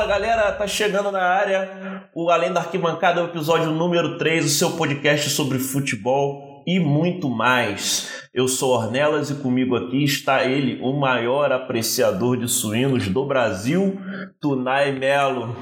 Fala galera, tá chegando na área o Além da Arquibancada, o episódio número 3, o seu podcast sobre futebol e muito mais. Eu sou Ornelas e comigo aqui está ele, o maior apreciador de suínos do Brasil, Tunai Melo.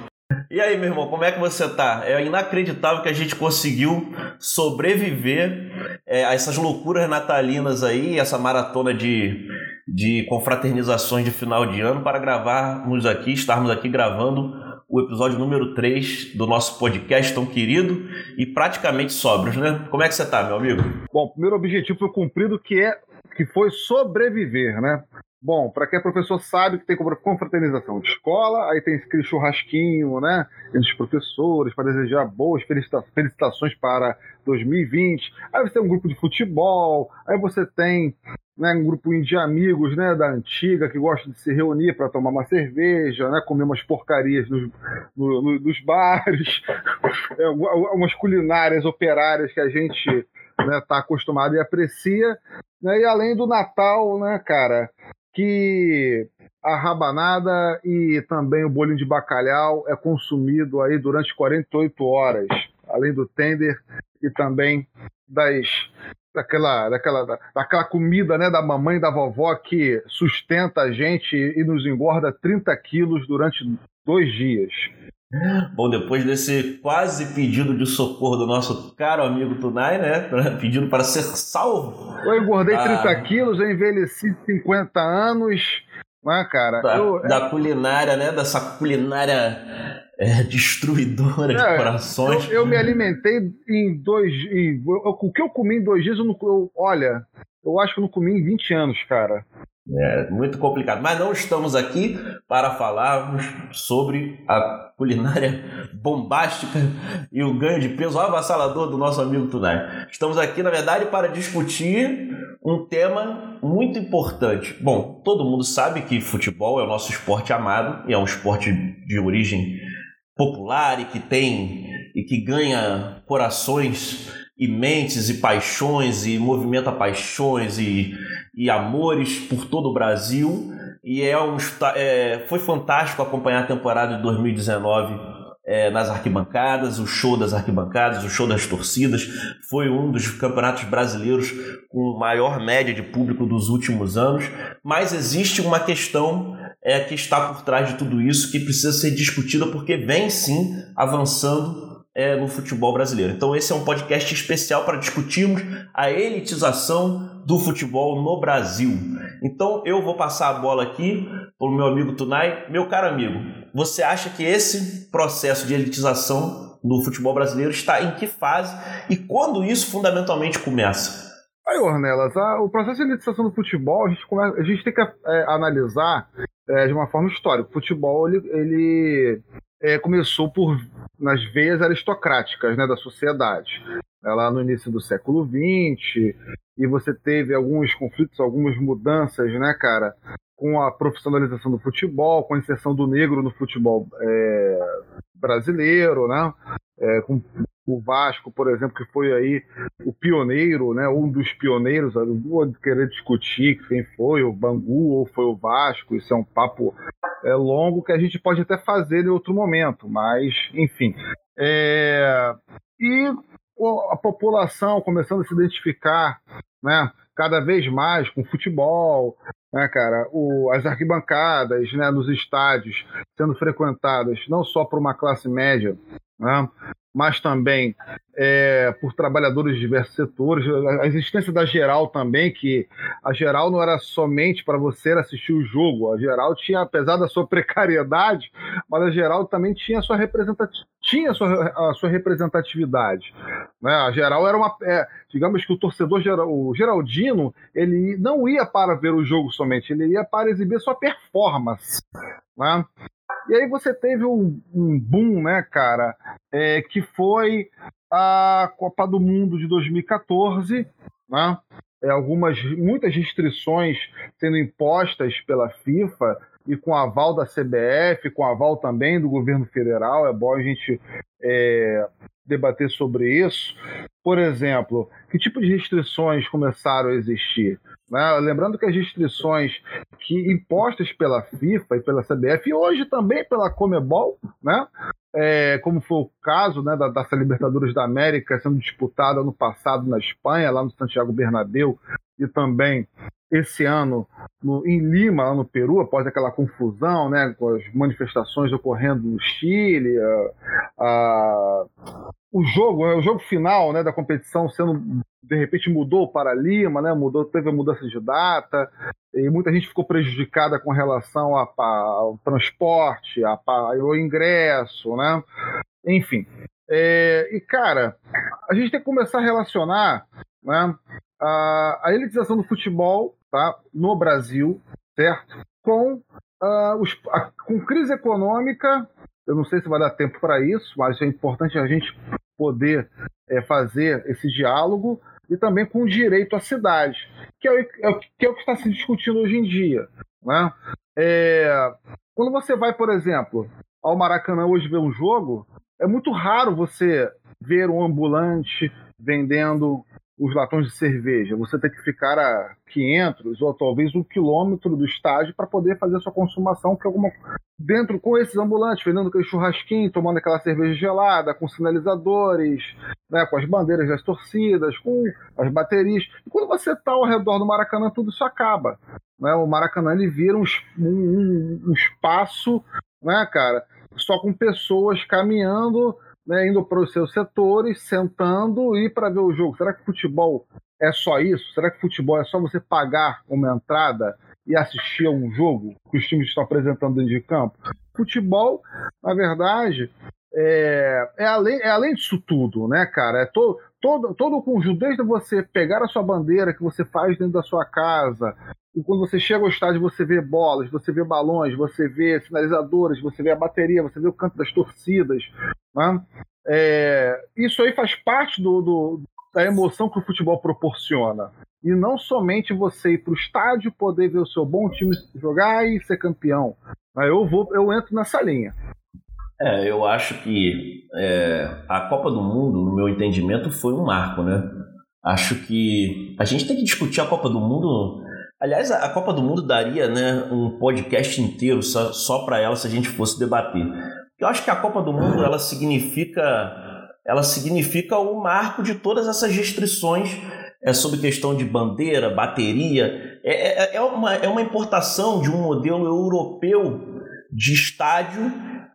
E aí, meu irmão, como é que você tá? É inacreditável que a gente conseguiu sobreviver é, a essas loucuras natalinas aí, essa maratona de, de confraternizações de final de ano para gravarmos aqui, estarmos aqui gravando o episódio número 3 do nosso podcast tão querido e praticamente sóbrios, né? Como é que você tá, meu amigo? Bom, o primeiro objetivo foi cumprido, que é que foi sobreviver, né? Bom, para quem é professor sabe que tem confraternização de escola, aí tem aquele churrasquinho, né? Entre os professores, para desejar boas felicitações para 2020. Aí você tem um grupo de futebol, aí você tem né, um grupo de amigos né, da antiga que gostam de se reunir para tomar uma cerveja, né, comer umas porcarias nos, no, no, nos bares, é, umas culinárias operárias que a gente está né, tá acostumado e aprecia. Né, e além do Natal, né, cara, que a rabanada e também o bolinho de bacalhau é consumido aí durante 48 horas, além do tender e também das daquela, daquela, daquela comida né, da mamãe e da vovó que sustenta a gente e nos engorda 30 quilos durante dois dias. Bom, depois desse quase pedido de socorro do nosso caro amigo Tunai, né? Pedindo para ser salvo. Eu engordei ah. 30 quilos, eu envelheci 50 anos, né, cara? Da, eu, da é... culinária, né? Dessa culinária é, destruidora de é, corações. Eu, eu, me alimentei em dois. Em, o que eu comi em dois dias, eu não. Eu, olha, eu acho que eu não comi em 20 anos, cara. É muito complicado. Mas não estamos aqui para falarmos sobre a culinária bombástica e o ganho de peso avassalador do nosso amigo Tunai. Estamos aqui, na verdade, para discutir um tema muito importante. Bom, todo mundo sabe que futebol é o nosso esporte amado e é um esporte de origem popular e que tem e que ganha corações e mentes e paixões e movimenta paixões e, e amores por todo o Brasil. E é um é, foi fantástico acompanhar a temporada de 2019 é, nas arquibancadas, o show das arquibancadas, o show das torcidas. Foi um dos campeonatos brasileiros com maior média de público dos últimos anos, mas existe uma questão é, que está por trás de tudo isso que precisa ser discutida porque vem sim avançando é, no futebol brasileiro. Então, esse é um podcast especial para discutirmos a elitização do futebol no Brasil. Então, eu vou passar a bola aqui para o meu amigo Tunai. Meu caro amigo, você acha que esse processo de elitização do futebol brasileiro está em que fase e quando isso fundamentalmente começa? Aí, Ornelas, a, o processo de elitização do futebol, a gente, começa, a gente tem que é, analisar é, de uma forma histórica. O futebol, ele, ele é, começou por nas veias aristocráticas né, da sociedade. É lá no início do século XX, e você teve alguns conflitos, algumas mudanças, né, cara, com a profissionalização do futebol, com a inserção do negro no futebol é, brasileiro, né, é, com o Vasco, por exemplo, que foi aí o pioneiro, né, um dos pioneiros, não vou querer discutir quem foi, o Bangu ou foi o Vasco, isso é um papo é, longo que a gente pode até fazer em outro momento, mas, enfim. É... E a população começando a se identificar, né, cada vez mais com futebol, né, cara, o, as arquibancadas, né, nos estádios sendo frequentadas não só por uma classe média, né, mas também é, por trabalhadores de diversos setores. A existência da geral também, que a geral não era somente para você assistir o jogo, a geral tinha, apesar da sua precariedade, mas a geral também tinha a sua, representati tinha a sua, a sua representatividade. Né? A geral era uma. É, digamos que o torcedor geral, o Geraldino, ele não ia para ver o jogo somente, ele ia para exibir sua performance. Né? E aí você teve um, um boom, né, cara, é, que foi a Copa do Mundo de 2014, né? É, algumas, muitas restrições sendo impostas pela FIFA e com aval da CBF, com aval também do governo federal. É bom a gente é, debater sobre isso. Por exemplo, que tipo de restrições começaram a existir? Né? Lembrando que as restrições que impostas pela FIFA e pela CBF e hoje também pela Comebol, né? É, como foi o caso né, da, dessa Libertadores da América sendo disputada no passado na Espanha, lá no Santiago Bernabéu, e também esse ano no, em Lima, lá no Peru, após aquela confusão, né, com as manifestações ocorrendo no Chile, a, a, o jogo, o jogo final, né, da competição sendo de repente mudou para Lima, né, mudou, teve a mudança de data e muita gente ficou prejudicada com relação a, a, ao transporte, a, ao ingresso, né, enfim. É, e cara, a gente tem que começar a relacionar, né, a, a elitização do futebol tá, no Brasil, certo? Com, uh, os, a, com crise econômica, eu não sei se vai dar tempo para isso, mas é importante a gente poder é, fazer esse diálogo e também com o direito à cidade, que é, o, é, que, é o que está se discutindo hoje em dia. Né? É, quando você vai, por exemplo, ao Maracanã hoje ver um jogo, é muito raro você ver um ambulante vendendo os latões de cerveja. Você tem que ficar a 500 ou talvez um quilômetro do estádio para poder fazer a sua consumação, que alguma dentro com esses ambulantes, vendendo aquele churrasquinho, tomando aquela cerveja gelada, com sinalizadores, né, com as bandeiras das torcidas, com as baterias. E quando você está ao redor do Maracanã, tudo isso acaba. Né? O Maracanã ele vira um, um, um espaço, né, cara, só com pessoas caminhando né, indo para os seus setores, sentando e para ver o jogo. Será que futebol é só isso? Será que futebol é só você pagar uma entrada e assistir a um jogo que os times estão apresentando dentro de campo? Futebol, na verdade, é, é, além, é além disso tudo, né, cara? É to, todo, todo o conjunto, desde você pegar a sua bandeira que você faz dentro da sua casa, e quando você chega ao estádio, você vê bolas, você vê balões, você vê sinalizadores, você vê a bateria, você vê o canto das torcidas. Né? É, isso aí faz parte do, do, da emoção que o futebol proporciona. E não somente você ir para o estádio, poder ver o seu bom time jogar e ser campeão. Eu, vou, eu entro nessa linha. É, eu acho que é, a Copa do Mundo, no meu entendimento, foi um marco, né? Acho que a gente tem que discutir a Copa do Mundo Aliás, a Copa do Mundo daria né, um podcast inteiro só, só para ela se a gente fosse debater. Eu acho que a Copa do Mundo ela significa, ela significa o marco de todas essas restrições é sobre questão de bandeira, bateria. É, é, é, uma, é uma importação de um modelo europeu de estádio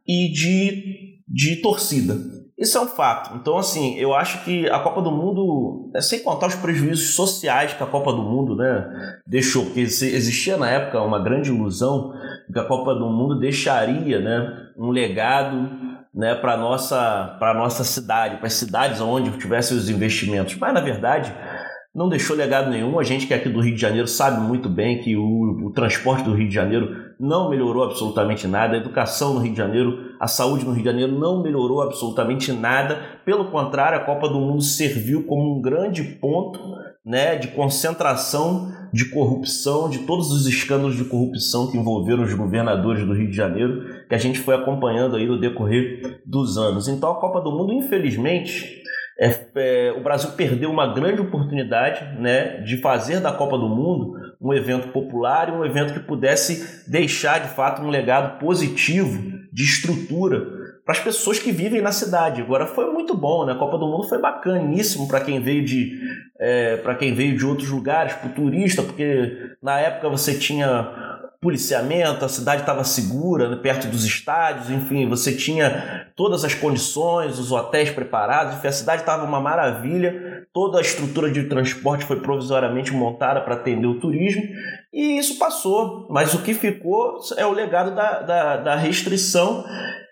e de, de torcida. Isso é um fato. Então, assim, eu acho que a Copa do Mundo, é sem contar os prejuízos sociais que a Copa do Mundo né, deixou, porque existia na época uma grande ilusão que a Copa do Mundo deixaria né, um legado né, para a nossa, nossa cidade, para as cidades onde tivessem os investimentos. Mas, na verdade, não deixou legado nenhum. A gente que é aqui do Rio de Janeiro sabe muito bem que o, o, transporte do Rio de Janeiro não melhorou absolutamente nada, a educação no Rio de Janeiro, a saúde no Rio de Janeiro não melhorou absolutamente nada. Pelo contrário, a Copa do Mundo serviu como um grande ponto né, de concentração de corrupção, de todos os escândalos de corrupção que envolveram os governadores do Rio de Janeiro, que a gente foi acompanhando aí no decorrer dos anos. Então a Copa do Mundo, infelizmente, é, é, o Brasil perdeu uma grande oportunidade né, de fazer da Copa do Mundo um evento popular e um evento que pudesse deixar de fato um legado positivo de estrutura para as pessoas que vivem na cidade. Agora foi muito bom, né? A Copa do Mundo foi bacaníssimo para quem veio de é, para quem veio de outros lugares, para o turista, porque na época você tinha policiamento, a cidade estava segura, né, perto dos estádios, enfim, você tinha todas as condições, os hotéis preparados, enfim, a cidade estava uma maravilha, toda a estrutura de transporte foi provisoriamente montada para atender o turismo, e isso passou, mas o que ficou é o legado da, da, da restrição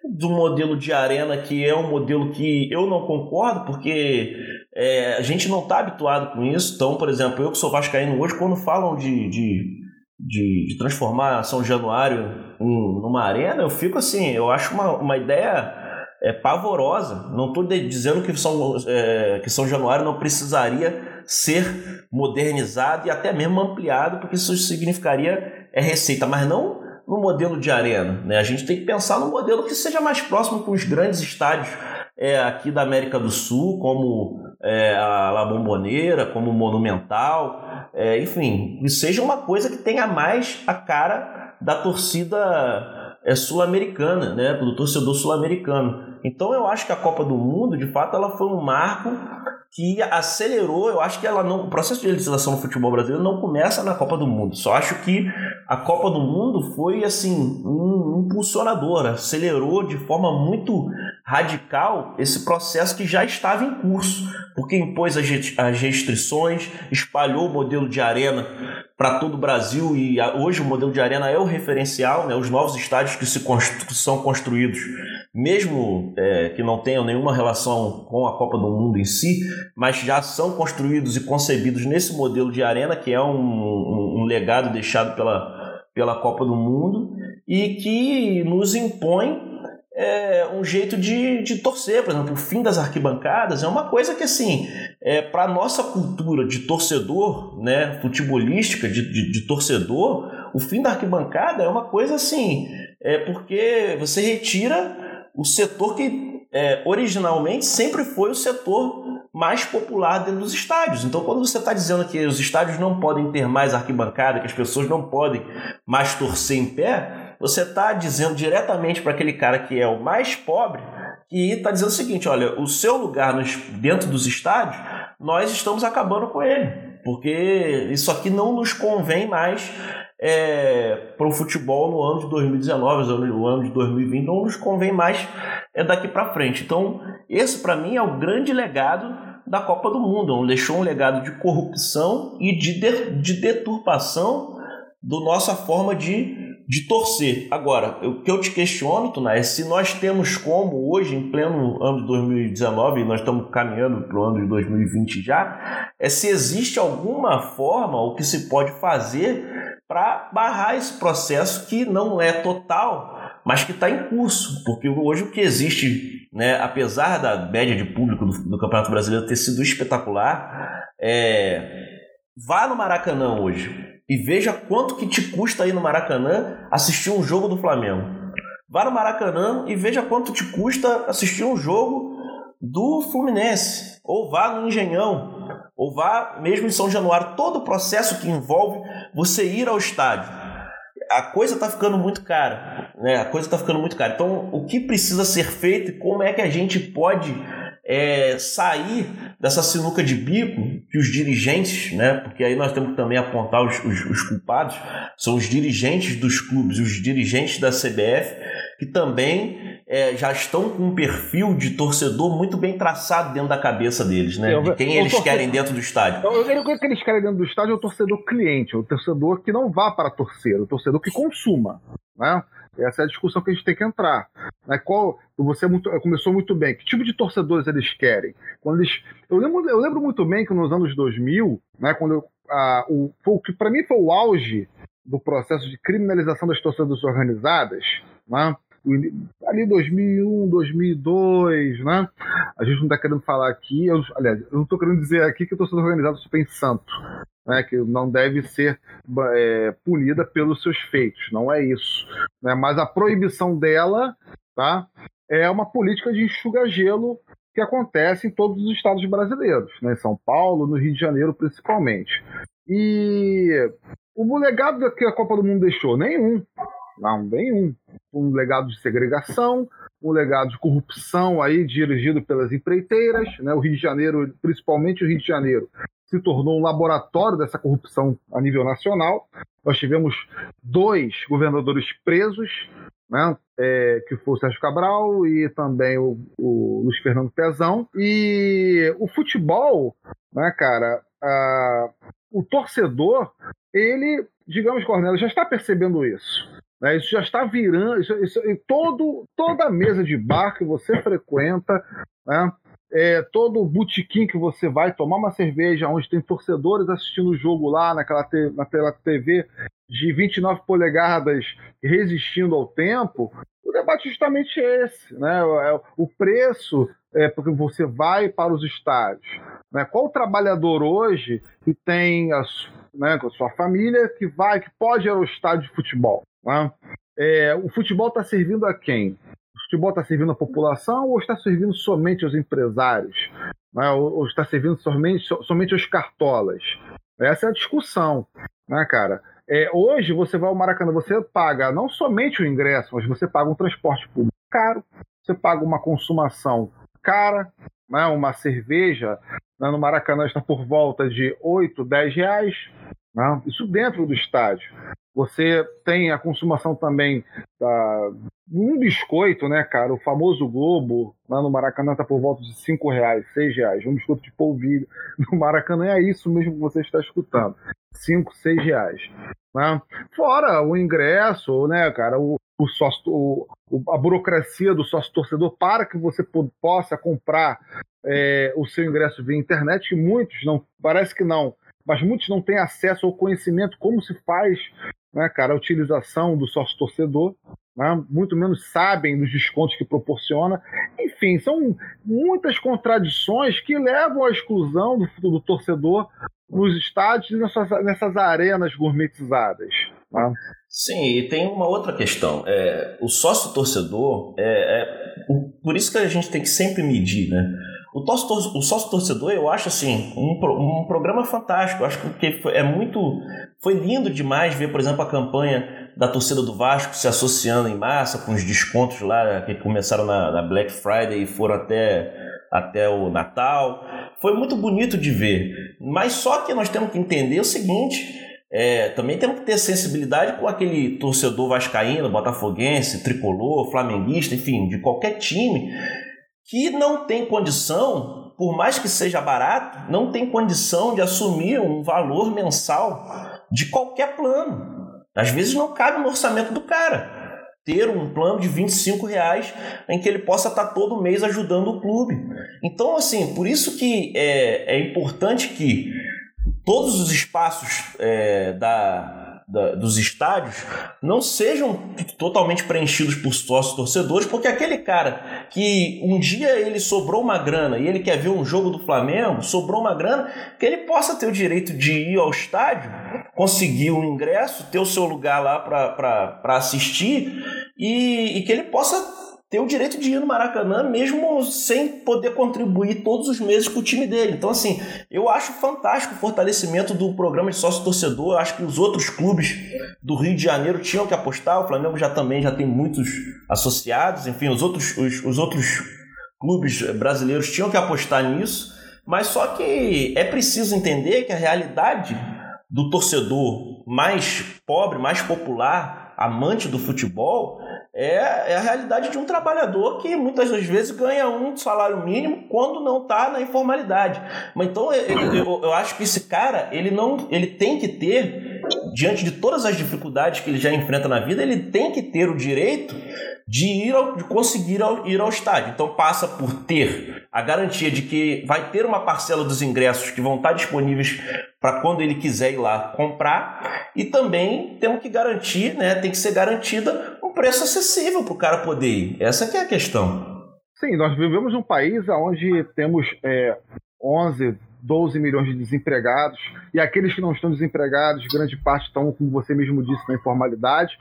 do modelo de arena, que é um modelo que eu não concordo, porque é, a gente não está habituado com isso. Então, por exemplo, eu que sou vascaíno hoje, quando falam de, de de, de transformar São Januário em, numa arena, eu fico assim, eu acho uma, uma ideia é, pavorosa. Não estou dizendo que São, é, que São Januário não precisaria ser modernizado e até mesmo ampliado, porque isso significaria é receita, mas não no modelo de arena. Né? A gente tem que pensar no modelo que seja mais próximo com os grandes estádios é, aqui da América do Sul, como é, a La Bomboneira, como Monumental, é, enfim, e seja uma coisa que tenha mais a cara da torcida é, sul-americana, né, do torcedor sul-americano. Então eu acho que a Copa do Mundo, de fato, ela foi um marco que acelerou, eu acho que ela não, o processo de legislação no futebol brasileiro não começa na Copa do Mundo. Só acho que a Copa do Mundo foi assim um impulsionador, acelerou de forma muito radical esse processo que já estava em curso, porque impôs as restrições, espalhou o modelo de arena para todo o Brasil e hoje o modelo de arena é o referencial, né? Os novos estádios que se constru são construídos, mesmo é, que não tenham nenhuma relação com a Copa do Mundo em si, mas já são construídos e concebidos nesse modelo de arena que é um, um, um legado deixado pela, pela Copa do Mundo e que nos impõe é, um jeito de, de torcer, por exemplo, o fim das arquibancadas é uma coisa que, assim, é, para a nossa cultura de torcedor, né, futebolística, de, de, de, torcedor, o fim da arquibancada é uma coisa assim, é porque você retira o setor que é, originalmente sempre foi o setor mais popular dentro dos estádios. Então, quando você está dizendo que os estádios não podem ter mais arquibancada, que as pessoas não podem mais torcer em pé, você está dizendo diretamente para aquele cara que é o mais pobre e está dizendo o seguinte: olha, o seu lugar nos, dentro dos estádios, nós estamos acabando com ele. Porque isso aqui não nos convém mais é, para o futebol no ano de 2019, no ano de 2020, não nos convém mais é, daqui para frente. Então, esse para mim é o grande legado da Copa do Mundo. Deixou um legado de corrupção e de, de, de deturpação da nossa forma de de torcer. Agora, o que eu te questiono, Tuna, é se nós temos como hoje, em pleno ano de 2019, e nós estamos caminhando para o ano de 2020 já, é se existe alguma forma, o que se pode fazer para barrar esse processo que não é total, mas que está em curso. Porque hoje o que existe, né, apesar da média de público do, do Campeonato Brasileiro ter sido espetacular, é... vá no Maracanã hoje e veja quanto que te custa aí no Maracanã assistir um jogo do Flamengo. Vá no Maracanã e veja quanto te custa assistir um jogo do Fluminense. Ou vá no Engenhão. Ou vá mesmo em São Januário. Todo o processo que envolve você ir ao estádio. A coisa está ficando muito cara. Né? A coisa está ficando muito cara. Então, o que precisa ser feito e como é que a gente pode é, sair dessa sinuca de bico que os dirigentes, né, porque aí nós temos que também apontar os, os, os culpados, são os dirigentes dos clubes, os dirigentes da CBF, que também é, já estão com um perfil de torcedor muito bem traçado dentro da cabeça deles, né? De quem eles torcedor, querem dentro do estádio. O que eles querem dentro do estádio é o torcedor cliente, o torcedor que não vá para torcer, o torcedor que consuma, né? Essa é a discussão que a gente tem que entrar. Né? Qual, você muito, começou muito bem. Que tipo de torcedores eles querem? Quando eles, eu, lembro, eu lembro muito bem que nos anos 2000, né, quando eu, a, o, o que para mim foi o auge do processo de criminalização das torcidas organizadas, né? ali 2001, 2002, né? A gente não está querendo falar aqui, eu, aliás, eu não estou querendo dizer aqui que a torcida organizada é super santo, né? Que não deve ser é, punida pelos seus feitos, não é isso. Né? Mas a proibição dela, tá? É uma política de enxuga-gelo que acontece em todos os estados brasileiros, né? Em São Paulo, no Rio de Janeiro principalmente. E o legado que a Copa do Mundo deixou? Nenhum. Não, nenhum. Um legado de segregação, um legado de corrupção aí dirigido pelas empreiteiras, né? O Rio de Janeiro, principalmente o Rio de Janeiro, se tornou um laboratório dessa corrupção a nível nacional. Nós tivemos dois governadores presos, né? É, que foi o Sérgio Cabral e também o, o Luiz Fernando Pezão. E o futebol, né, cara, a, o torcedor, ele, digamos, Cornélio, já está percebendo isso. Né? Isso já está virando. Isso, isso, todo, toda mesa de bar que você frequenta, né? É, todo botequim que você vai tomar uma cerveja, onde tem torcedores assistindo o jogo lá naquela te, naquela TV de 29 polegadas resistindo ao tempo, o debate é justamente esse, né? É, o preço é porque você vai para os estádios. Né? Qual trabalhador hoje que tem a, né, a sua família que vai, que pode ir ao estádio de futebol? Né? É, o futebol está servindo a quem? Futebol está servindo à população ou está servindo somente aos empresários? né, ou, ou está servindo somente, somente os cartolas? Essa é a discussão, né, cara? É, hoje você vai ao Maracanã, você paga não somente o ingresso, mas você paga um transporte público caro, você paga uma consumação cara, né, uma cerveja né, no Maracanã está por volta de 8, 10 reais, né, isso dentro do estádio. Você tem a consumação também da um biscoito, né, cara? O famoso Globo lá no Maracanã tá por volta de cinco reais, seis reais. Um biscoito de polvilho no Maracanã é isso mesmo que você está escutando, cinco, seis reais. Né? Fora o ingresso, né, cara? O, o sócio, o, a burocracia do sócio torcedor para que você possa comprar é, o seu ingresso via internet, que muitos não, parece que não, mas muitos não têm acesso ao conhecimento como se faz né, cara, a utilização do sócio torcedor, né, muito menos sabem dos descontos que proporciona. Enfim, são muitas contradições que levam à exclusão do, do torcedor nos estádios e nessas, nessas arenas gourmetizadas. Né? Sim, e tem uma outra questão. É, o sócio torcedor, é, é, por isso que a gente tem que sempre medir, né? O, tor o sócio torcedor, eu acho assim, um, um programa fantástico. Eu acho que é muito. Foi lindo demais ver, por exemplo, a campanha da torcida do Vasco se associando em massa com os descontos lá que começaram na, na Black Friday e foram até, até o Natal. Foi muito bonito de ver. Mas só que nós temos que entender o seguinte. É, também temos que ter sensibilidade com aquele torcedor vascaíno, botafoguense, tricolor, flamenguista, enfim, de qualquer time que não tem condição, por mais que seja barato, não tem condição de assumir um valor mensal de qualquer plano. Às vezes não cabe no orçamento do cara ter um plano de 25 reais em que ele possa estar todo mês ajudando o clube. Então, assim, por isso que é, é importante que todos os espaços é, da, da, dos estádios não sejam totalmente preenchidos por sócios torcedores, porque aquele cara que um dia ele sobrou uma grana e ele quer ver um jogo do Flamengo, sobrou uma grana, que ele possa ter o direito de ir ao estádio, conseguir um ingresso, ter o seu lugar lá para assistir e, e que ele possa ter o direito de ir no Maracanã mesmo sem poder contribuir todos os meses com o time dele. Então, assim, eu acho fantástico o fortalecimento do programa de sócio-torcedor. Acho que os outros clubes do Rio de Janeiro tinham que apostar. O Flamengo já também já tem muitos associados. Enfim, os outros, os, os outros clubes brasileiros tinham que apostar nisso. Mas só que é preciso entender que a realidade do torcedor mais pobre, mais popular, amante do futebol, é, é, a realidade de um trabalhador que muitas das vezes ganha um salário mínimo quando não está na informalidade. Mas então eu, eu, eu, acho que esse cara ele não ele tem que ter diante de todas as dificuldades que ele já enfrenta na vida ele tem que ter o direito de ir ao, de conseguir ir ao estádio. Então passa por ter a garantia de que vai ter uma parcela dos ingressos que vão estar disponíveis para quando ele quiser ir lá comprar e também temos que garantir, né, tem que ser garantida um preço acessível para o cara poder ir. Essa que é a questão. Sim, nós vivemos um país onde temos é, 11, 12 milhões de desempregados, e aqueles que não estão desempregados, grande parte estão, como você mesmo disse, na informalidade,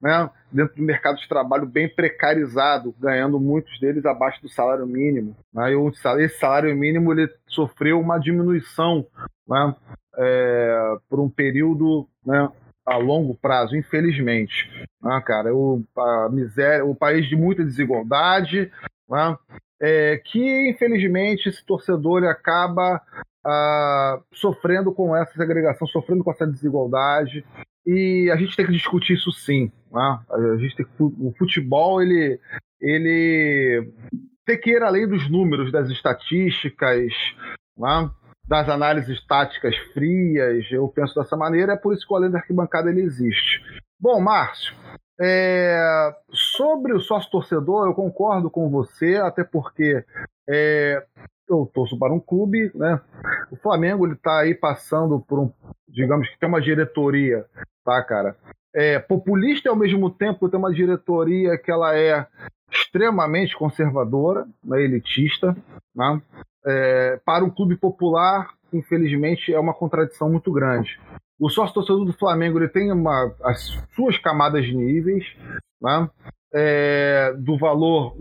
né? dentro do mercado de trabalho bem precarizado, ganhando muitos deles abaixo do salário mínimo. Né? E esse salário mínimo ele sofreu uma diminuição né? É, por um período né? A longo prazo, infelizmente. Né, cara, o, a miséria, o país de muita desigualdade, né, é, que infelizmente esse torcedor acaba ah, sofrendo com essa segregação, sofrendo com essa desigualdade. E a gente tem que discutir isso sim. Né? A gente tem, o futebol ele, ele tem que ir além dos números, das estatísticas. Né? Das análises táticas frias, eu penso dessa maneira, é por isso que o Além da Arquibancada ele existe. Bom, Márcio, é, sobre o sócio torcedor, eu concordo com você, até porque é, eu torço para um clube, né? O Flamengo ele está aí passando por um, digamos que tem uma diretoria, tá, cara? É, populista ao mesmo tempo tem uma diretoria que ela é extremamente conservadora, né, elitista, né? É, para um clube popular, infelizmente, é uma contradição muito grande. O sócio torcedor do Flamengo ele tem uma, as suas camadas de níveis, né? é, do valor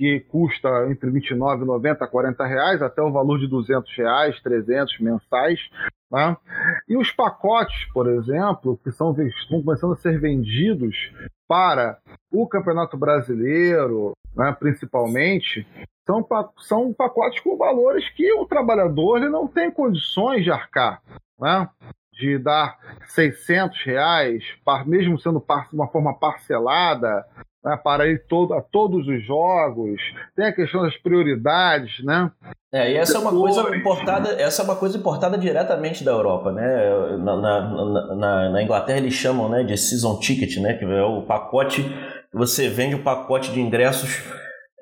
que custa entre 29, 90 a 40 reais, até o valor de 200 reais, 300 mensais. Né? E os pacotes, por exemplo, que são, estão começando a ser vendidos para o Campeonato Brasileiro, né, principalmente, são, são pacotes com valores que o trabalhador ele não tem condições de arcar. Né? de dar 600 reais, mesmo sendo uma forma parcelada, né, para ir todo, a todos os jogos. Tem a questão das prioridades, né? É, e essa é uma coisa importada, essa é uma coisa importada diretamente da Europa, né? Na, na, na, na Inglaterra eles chamam né, de season ticket, né? Que é o pacote, você vende o pacote de ingressos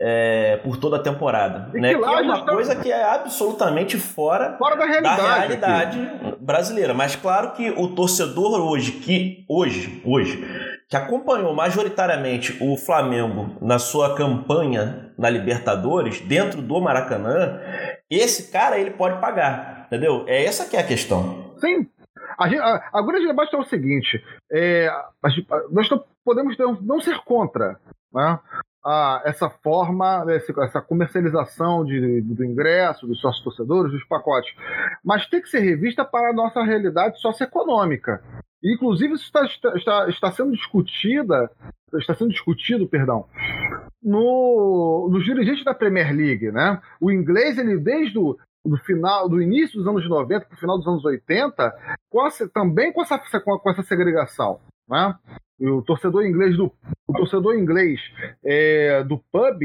é, por toda a temporada. né? que, que é uma coisa que é absolutamente fora, fora da realidade, da realidade brasileira. Mas claro que o torcedor hoje, que hoje, hoje, que acompanhou majoritariamente o Flamengo na sua campanha na Libertadores, dentro do Maracanã, esse cara ele pode pagar, entendeu? É essa que é a questão. Sim. A, gente, a, a grande debate é o seguinte: é, a, nós podemos não ser contra né, a, essa forma, essa comercialização de, do ingresso, dos sócios torcedores, dos pacotes, mas tem que ser revista para a nossa realidade socioeconômica. Inclusive, isso está, está, está sendo discutida, está sendo discutido, perdão, no, nos dirigentes da Premier League, né? O inglês, ele desde o do final, do início dos anos 90 para o final dos anos 80, com essa, também com essa, com essa segregação. Né? o torcedor inglês do o torcedor inglês é, do pub,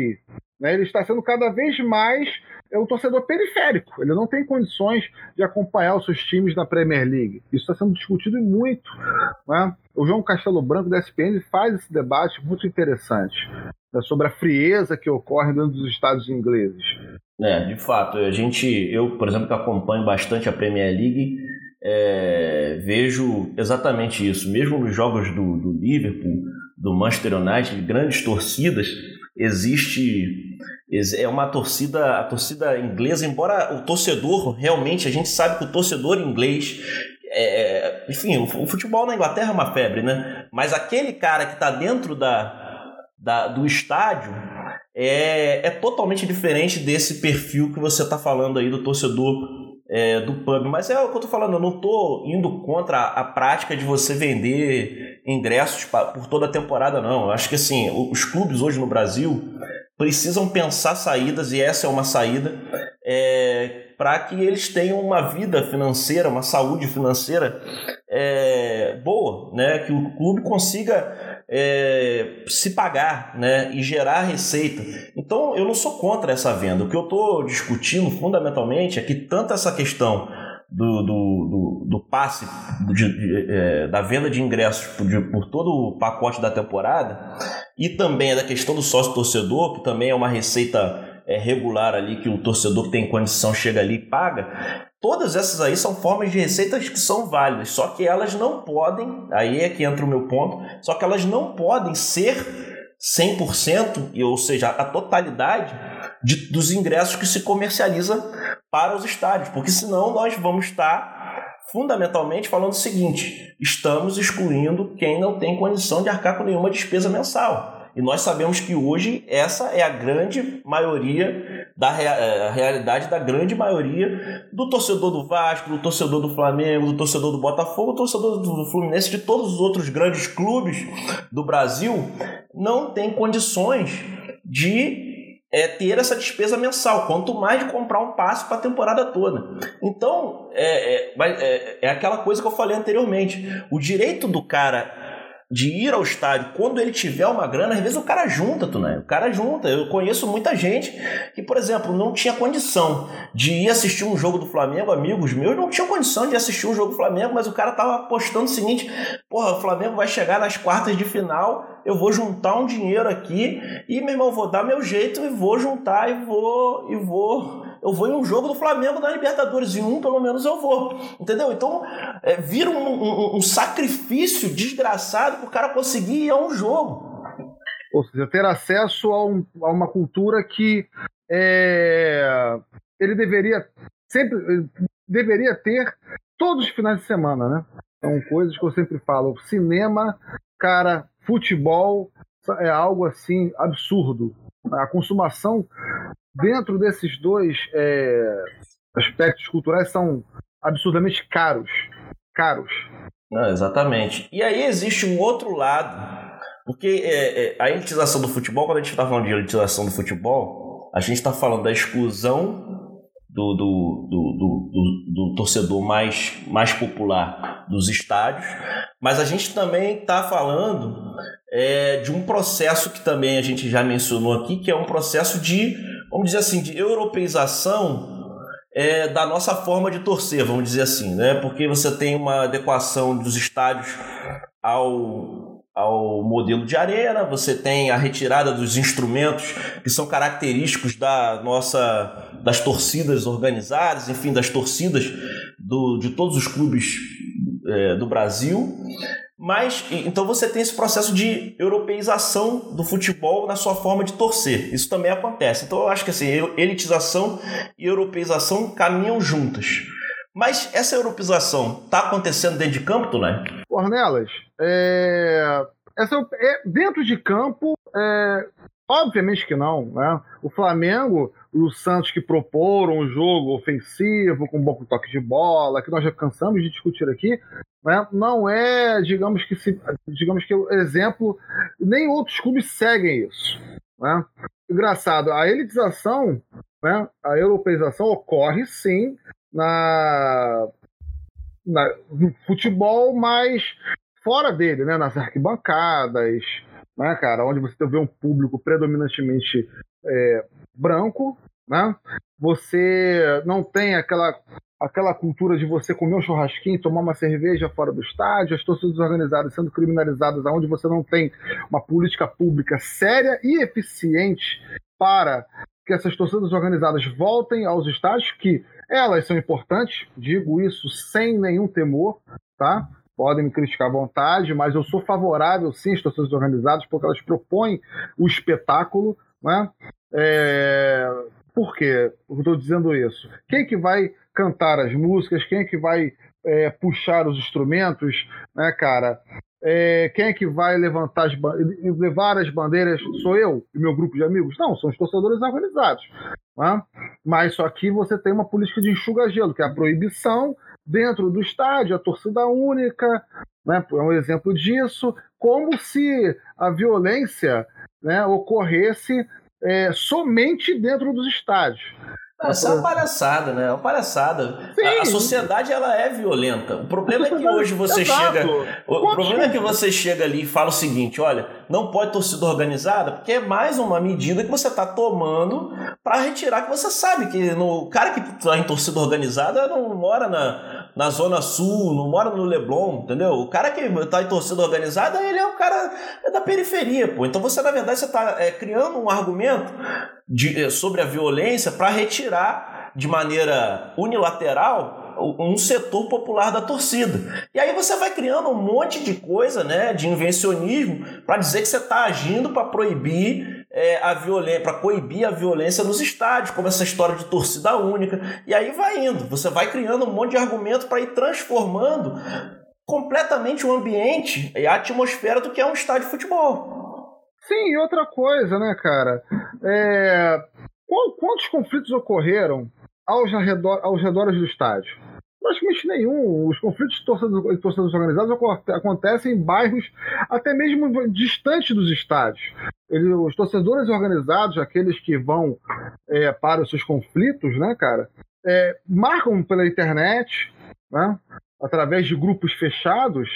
né, ele está sendo cada vez mais é um torcedor periférico. Ele não tem condições de acompanhar os seus times na Premier League. Isso está sendo discutido muito. Né? O João Castelo Branco da SPN faz esse debate muito interessante né, sobre a frieza que ocorre dentro dos estados ingleses. É, de fato, a gente, eu, por exemplo, que acompanho bastante a Premier League, é, vejo exatamente isso. Mesmo nos jogos do, do Liverpool, do Manchester United, grandes torcidas, existe é uma torcida a torcida inglesa embora o torcedor realmente a gente sabe que o torcedor inglês é, enfim o, futebol na Inglaterra é uma febre né? Mas aquele cara que está dentro da, da, do estádio é, é totalmente diferente desse perfil que você está falando aí do torcedor é, do pub. Mas é o que eu tô falando, eu não tô indo contra a, a prática de você vender ingressos pra, por toda a temporada, não. Eu acho que assim, os clubes hoje no Brasil precisam pensar saídas, e essa é uma saída, é, para que eles tenham uma vida financeira, uma saúde financeira é, boa, né? que o clube consiga é, se pagar né, e gerar receita. Então eu não sou contra essa venda. O que eu estou discutindo fundamentalmente é que tanto essa questão do, do, do, do passe, de, de, é, da venda de ingressos por, de, por todo o pacote da temporada e também da questão do sócio torcedor, que também é uma receita é, regular ali que o torcedor que tem condição chega ali e paga. Todas essas aí são formas de receitas que são válidas, só que elas não podem, aí é que entra o meu ponto, só que elas não podem ser 100%, ou seja, a totalidade de, dos ingressos que se comercializa para os estádios, porque senão nós vamos estar fundamentalmente falando o seguinte: estamos excluindo quem não tem condição de arcar com nenhuma despesa mensal. E nós sabemos que hoje essa é a grande maioria da rea realidade da grande maioria do torcedor do Vasco, do torcedor do Flamengo, do torcedor do Botafogo, do torcedor do Fluminense, de todos os outros grandes clubes do Brasil, não tem condições de é, ter essa despesa mensal, quanto mais de comprar um passe para a temporada toda. Então, é, é, é, é aquela coisa que eu falei anteriormente. O direito do cara de ir ao estádio quando ele tiver uma grana, às vezes o cara junta, tu né? O cara junta. Eu conheço muita gente que, por exemplo, não tinha condição de ir assistir um jogo do Flamengo, amigos meus não tinham condição de assistir um jogo do Flamengo, mas o cara tava apostando o seguinte: porra, o Flamengo vai chegar nas quartas de final, eu vou juntar um dinheiro aqui e, meu irmão, vou dar meu jeito e vou juntar e vou e vou eu vou em um jogo do Flamengo na Libertadores, em um pelo menos eu vou. Entendeu? Então, é, vira um, um, um sacrifício desgraçado para o cara conseguir ir a um jogo. Ou seja, ter acesso a, um, a uma cultura que é, ele deveria sempre deveria ter todos os finais de semana, né? São coisas que eu sempre falo. Cinema, cara, futebol é algo assim absurdo. A consumação dentro desses dois é, aspectos culturais são absurdamente caros. Caros. Não, exatamente. E aí existe um outro lado. Porque é, é, a elitização do futebol, quando a gente está falando de elitização do futebol, a gente está falando da exclusão do, do, do, do, do torcedor mais, mais popular dos estádios, mas a gente também está falando é, de um processo que também a gente já mencionou aqui, que é um processo de, vamos dizer assim, de europeização é, da nossa forma de torcer, vamos dizer assim, né? Porque você tem uma adequação dos estádios ao ao modelo de arena, você tem a retirada dos instrumentos que são característicos da nossa das torcidas organizadas, enfim, das torcidas do, de todos os clubes é, do Brasil. Mas então você tem esse processo de europeização do futebol na sua forma de torcer. Isso também acontece. Então eu acho que assim, elitização e europeização caminham juntas. Mas essa europeização está acontecendo dentro de campo, Tunay? Ornelas, é... Essa, é, dentro de campo, é... obviamente que não. Né? O Flamengo e o Santos que proporam um jogo ofensivo, com um bom toque de bola, que nós já cansamos de discutir aqui, né? não é, digamos que, se, digamos que o exemplo, nem outros clubes seguem isso. Né? Engraçado, a elitização, né, a europeização ocorre sim na, na, no futebol, mas fora dele, né? Nas arquibancadas, né, cara? Onde você vê um público predominantemente é, branco, né? Você não tem aquela aquela cultura de você comer um churrasquinho, tomar uma cerveja fora do estádio, as torcidas organizadas sendo criminalizadas, onde você não tem uma política pública séria e eficiente para que essas torcidas organizadas voltem aos estádios, que elas são importantes, digo isso sem nenhum temor, tá? Podem me criticar à vontade, mas eu sou favorável sim às torcidas organizadas, porque elas propõem o espetáculo, né? É... Por quê? Eu estou dizendo isso. Quem é que vai cantar as músicas? Quem é que vai é, puxar os instrumentos, né, cara? É, quem é que vai levantar as levar as bandeiras? Sou eu e meu grupo de amigos? Não, são os torcedores organizados. Né? Mas só que você tem uma política de enxuga-gelo, que é a proibição dentro do estádio, a torcida única, né? é um exemplo disso, como se a violência né, ocorresse é, somente dentro dos estádios. Essa é uma palhaçada, né? É uma palhaçada. A, a, sociedade ela é violenta. O problema é que hoje você Exato. chega. O, o problema é que você chega ali e fala o seguinte: olha, não pode torcida organizada, porque é mais uma medida que você está tomando para retirar que você sabe que no cara que está em torcida organizada não mora na, na Zona Sul, não mora no Leblon, entendeu? O cara que está em torcida organizada, ele é o cara da periferia, pô. Então você, na verdade, você está é, criando um argumento de, eh, sobre a violência para retirar de maneira unilateral um setor popular da torcida. E aí você vai criando um monte de coisa, né, de invencionismo, para dizer que você está agindo para proibir é, a violência, para coibir a violência nos estádios, como essa história de torcida única. E aí vai indo, você vai criando um monte de argumento para ir transformando completamente o ambiente e a atmosfera do que é um estádio de futebol. Sim, e outra coisa, né, cara? É... Quantos conflitos ocorreram aos, redor, aos redores do estádio? Praticamente nenhum. Os conflitos de torcedores, torcedores organizados acontecem em bairros até mesmo distantes dos estádios. Ele, os torcedores organizados, aqueles que vão é, para os seus conflitos, né, cara, é, marcam pela internet, né, através de grupos fechados,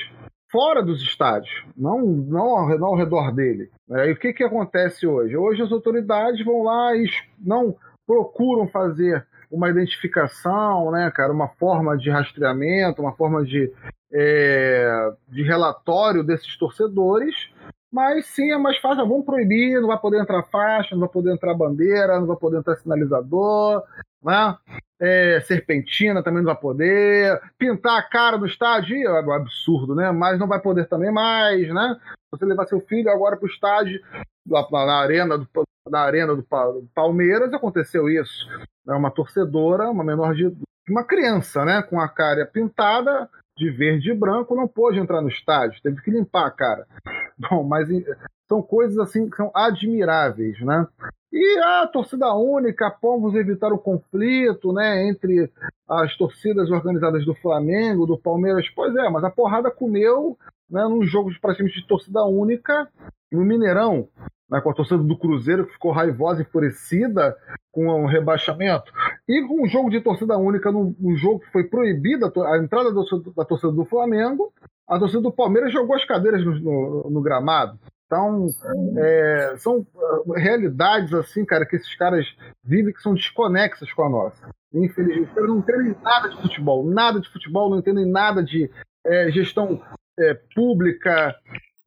fora dos estádios, não, não, ao, não ao redor dele. É, e o que, que acontece hoje? Hoje as autoridades vão lá e não procuram fazer uma identificação, né, cara, uma forma de rastreamento, uma forma de, é, de relatório desses torcedores, mas sim é mais fácil, vamos proibir, não vai poder entrar faixa, não vai poder entrar bandeira, não vai poder entrar sinalizador, né? É, serpentina também não vai poder, pintar a cara no estádio, é um absurdo, né? Mas não vai poder também mais, né? Você levar seu filho agora para o estádio, na arena do, na arena do Palmeiras, aconteceu isso. É uma torcedora, uma menor de uma criança, né, com a cara pintada de verde e branco, não pôde entrar no estádio, teve que limpar a cara. Bom, mas são coisas assim que são admiráveis, né? E a torcida única, vamos evitar o conflito, né, entre as torcidas organizadas do Flamengo, do Palmeiras. Pois é, mas a porrada comeu, né, num jogo praticamente de torcida única no Mineirão, né, com a torcida do Cruzeiro que ficou raivosa e enfurecida com o rebaixamento, e com um jogo de torcida única, num, jogo que foi proibida a entrada da, da torcida do Flamengo, a torcida do Palmeiras jogou as cadeiras no, no, no gramado. Então, é, são uh, realidades assim, cara, que esses caras vivem que são desconexas com a nossa. Infelizmente, eles não entendem nada de futebol, nada de futebol, não entendem nada de é, gestão é, pública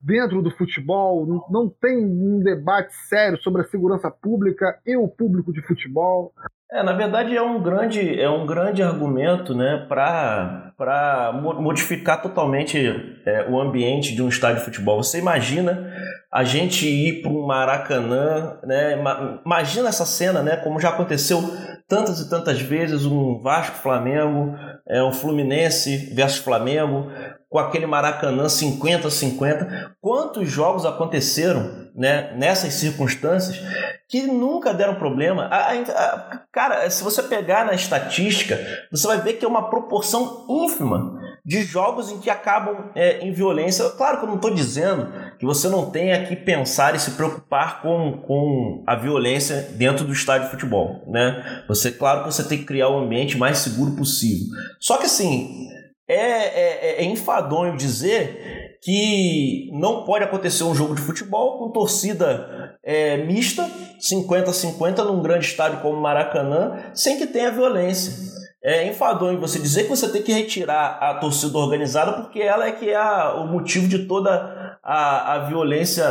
dentro do futebol, não, tem um debate sério sobre a segurança pública e o público de futebol. É, na verdade é um grande, é um grande argumento né, para modificar totalmente é, o ambiente de um estádio de futebol. Você imagina a gente ir para um Maracanã, né, imagina essa cena, né, como já aconteceu tantas e tantas vezes, um Vasco-Flamengo, é, um Fluminense versus Flamengo, com aquele Maracanã 50-50. Quantos jogos aconteceram né, nessas circunstâncias que nunca deram problema? A, a, cara, se você pegar na estatística, você vai ver que é uma proporção ínfima de jogos em que acabam é, em violência. Claro que eu não estou dizendo que você não tenha que pensar e se preocupar com, com a violência dentro do estádio de futebol. Né? Você, claro que você tem que criar o um ambiente mais seguro possível. Só que assim, é, é, é enfadonho dizer que não pode acontecer um jogo de futebol com torcida é, mista, 50-50, num grande estádio como Maracanã, sem que tenha violência. É enfadonho você dizer que você tem que retirar a torcida organizada porque ela é que é a, o motivo de toda a, a violência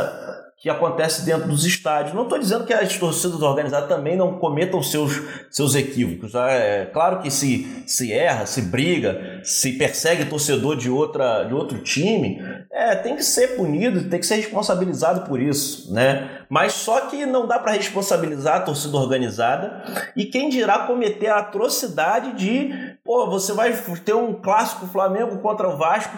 que acontece dentro dos estádios. Não estou dizendo que as torcidas organizadas também não cometam seus, seus equívocos. Tá? É claro que se, se erra, se briga, se persegue torcedor de, outra, de outro time, é, tem que ser punido, tem que ser responsabilizado por isso. Né? Mas só que não dá para responsabilizar a torcida organizada e quem dirá cometer a atrocidade de, pô, você vai ter um clássico Flamengo contra o Vasco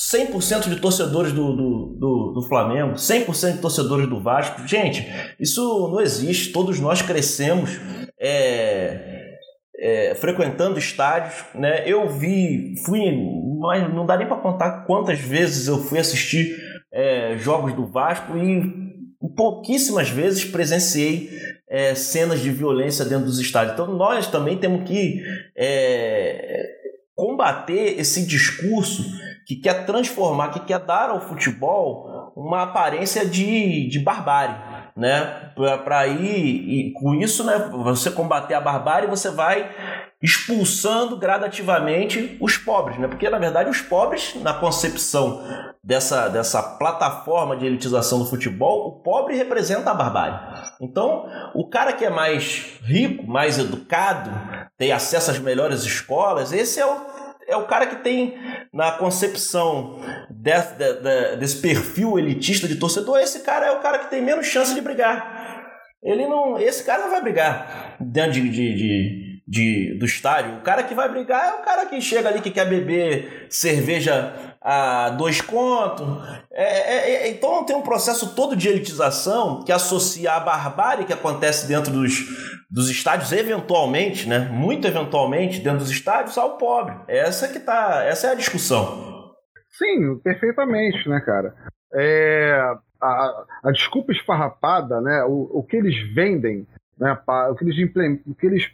100% de torcedores do, do, do, do, Flamengo, 100% de torcedores do Vasco. Gente, isso não existe. Todos nós crescemos é, é, frequentando estádios. Né? Eu vi, fui, mas não dá nem para contar quantas vezes eu fui assistir é, jogos do Vasco e pouquíssimas vezes presenciei é, cenas de violência dentro dos estádios. Então nós também temos que é, combater esse discurso que quer transformar, que quer dar ao futebol uma aparência de, de barbárie, né? Para ir e com isso, né? Você combater a barbárie, você vai expulsando gradativamente os pobres, né? Porque na verdade os pobres, na concepção dessa, dessa plataforma de elitização do futebol, o pobre representa a barbárie. Então, o cara que é mais rico, mais educado, tem acesso às melhores escolas, esse é o é o cara que tem na concepção desse, desse perfil elitista de torcedor, esse cara é o cara que tem menos chance de brigar. Ele não, esse cara não vai brigar dentro de, de, de, de, do estádio. O cara que vai brigar é o cara que chega ali que quer beber cerveja a dois contos. É, é, é, então tem um processo todo de elitização que associa a barbárie que acontece dentro dos, dos estádios, eventualmente, né? Muito eventualmente, dentro dos estádios, ao pobre. Essa que tá. Essa é a discussão. Sim, perfeitamente, né, cara? É, a, a desculpa esfarrapada, né? O, o que eles vendem, né? O que eles, o que eles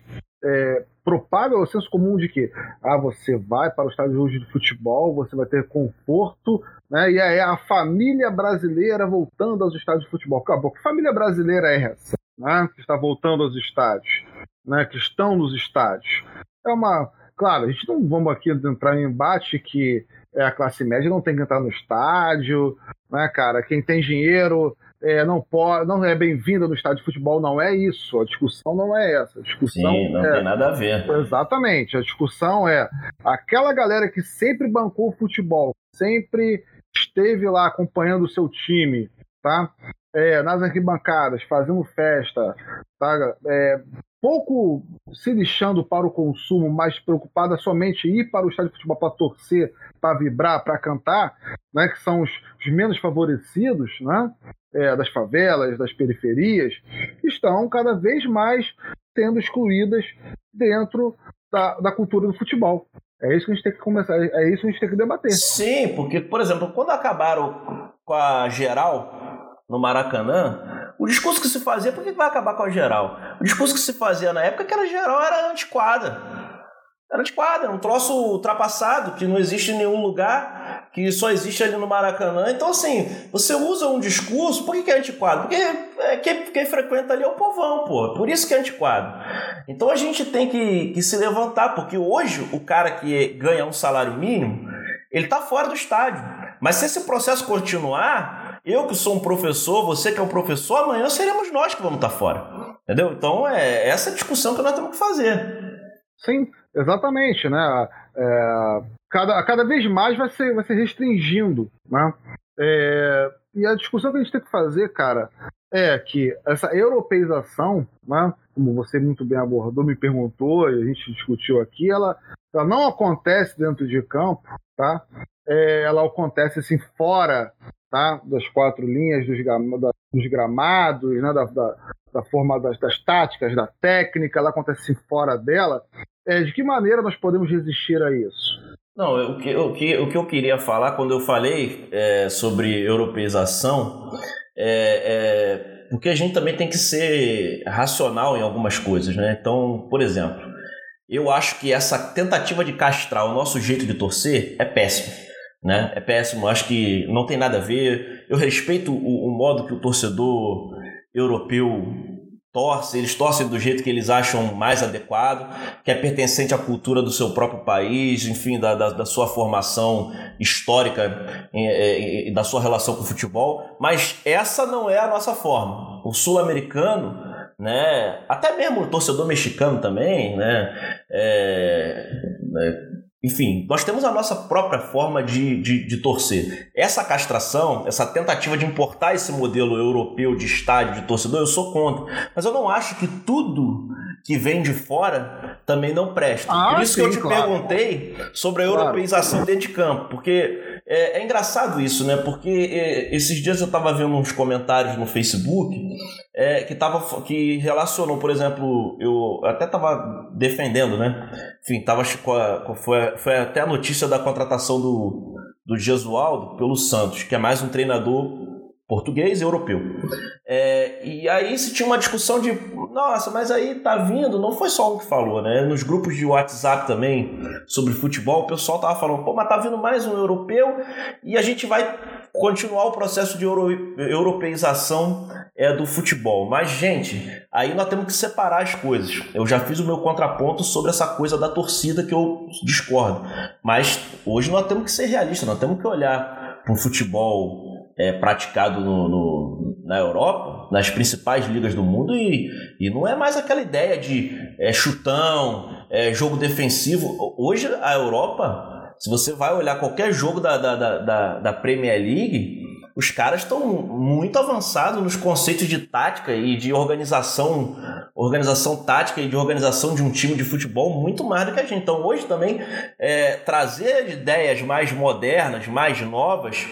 é, propagam o senso comum de que ah, você vai para o estádio de futebol, você vai ter conforto, né? E aí a família brasileira voltando aos estádios de futebol. Acabou. Que família brasileira é essa? Né? Que está voltando aos estádios, né? Que estão nos estádios. É uma. Claro, a gente não vamos aqui entrar em embate que é, a classe média não tem que entrar no estádio, né, cara? Quem tem dinheiro é, não pode, não é bem-vinda no estádio de futebol, não é isso. A discussão não é essa. A discussão Sim, não é, tem nada a ver. Exatamente. A discussão é aquela galera que sempre bancou o futebol, sempre esteve lá acompanhando o seu time, tá? É, nas arquibancadas, fazendo festa, tá? É, pouco se lixando para o consumo, mas preocupada somente em ir para o estádio de futebol para torcer, para vibrar, para cantar, né, que são os, os menos favorecidos, né? É, das favelas, das periferias, estão cada vez mais sendo excluídas dentro da, da cultura do futebol. É isso que a gente tem que começar, é isso que a gente tem que debater. Sim, porque, por exemplo, quando acabaram com a geral no Maracanã, o discurso que se fazia, por que vai acabar com a geral? O discurso que se fazia na época é que a geral era antiquada. Era antiquada, era um troço ultrapassado, que não existe em nenhum lugar, que só existe ali no Maracanã. Então, assim, você usa um discurso, por que, que é antiquado? Porque é, quem, quem, frequenta ali é o povão, pô. Por isso que é antiquado. Então a gente tem que, que se levantar, porque hoje o cara que ganha um salário mínimo, ele tá fora do estádio. Mas se esse processo continuar, eu que sou um professor, você que é um professor, amanhã seremos nós que vamos estar tá fora. Entendeu? Então é essa discussão que nós temos que fazer. Sim, Exatamente, né? É, cada, cada vez mais vai ser, vai ser restringindo, né? É, e a discussão que a gente tem que fazer, cara, é que essa europeização, né, como você muito bem abordou, me perguntou e a gente discutiu aqui, ela, ela não acontece dentro de campo, tá? É, ela acontece assim fora tá? das quatro linhas dos, dos gramados, né? da, da, da forma das, das, táticas, da técnica, ela acontece assim fora dela. É, de que maneira nós podemos resistir a isso? Não, o que, o que, o que eu queria falar quando eu falei é, sobre europeização é, é, porque a gente também tem que ser racional em algumas coisas, né? Então, por exemplo, eu acho que essa tentativa de castrar o nosso jeito de torcer é péssimo. Né? É péssimo, acho que não tem nada a ver. Eu respeito o, o modo que o torcedor europeu torce, eles torcem do jeito que eles acham mais adequado, que é pertencente à cultura do seu próprio país, enfim, da, da, da sua formação histórica e, da sua relação com o futebol, mas essa não é a nossa forma. O sul-americano, né, até mesmo o torcedor mexicano também, né, é, é enfim, nós temos a nossa própria forma de, de, de, torcer. Essa castração, essa tentativa de importar esse modelo europeu de estádio, de torcedor, eu sou contra. Mas eu não acho que tudo que vem de fora também não presta. Ah, Por isso sim, que eu te claro. perguntei sobre a europeização claro. dentro de campo. Porque é, é, engraçado isso, né? Porque é, esses dias eu estava vendo uns comentários no Facebook é, que, tava, que relacionou, por exemplo, eu até estava defendendo, né? Enfim, tava, foi, foi até a notícia da contratação do, do Gesualdo pelo Santos, que é mais um treinador português e europeu. É, e aí se tinha uma discussão de, nossa, mas aí tá vindo, não foi só um que falou, né? Nos grupos de WhatsApp também sobre futebol, o pessoal tava falando, pô, mas tá vindo mais um europeu e a gente vai continuar o processo de euro, europeização é, do futebol. Mas, gente, aí nós temos que separar as coisas. Eu já fiz o meu contraponto sobre essa coisa da torcida que eu discordo. Mas hoje nós temos que ser realistas, nós temos que olhar para o futebol é, praticado no, no, na Europa, nas principais ligas do mundo, e, e não é mais aquela ideia de é, chutão, é, jogo defensivo. Hoje a Europa, se você vai olhar qualquer jogo da, da, da, da Premier League, os caras estão muito avançados nos conceitos de tática e de organização, organização tática e de organização de um time de futebol muito mais do que a gente. Então hoje também é, trazer ideias mais modernas, mais novas,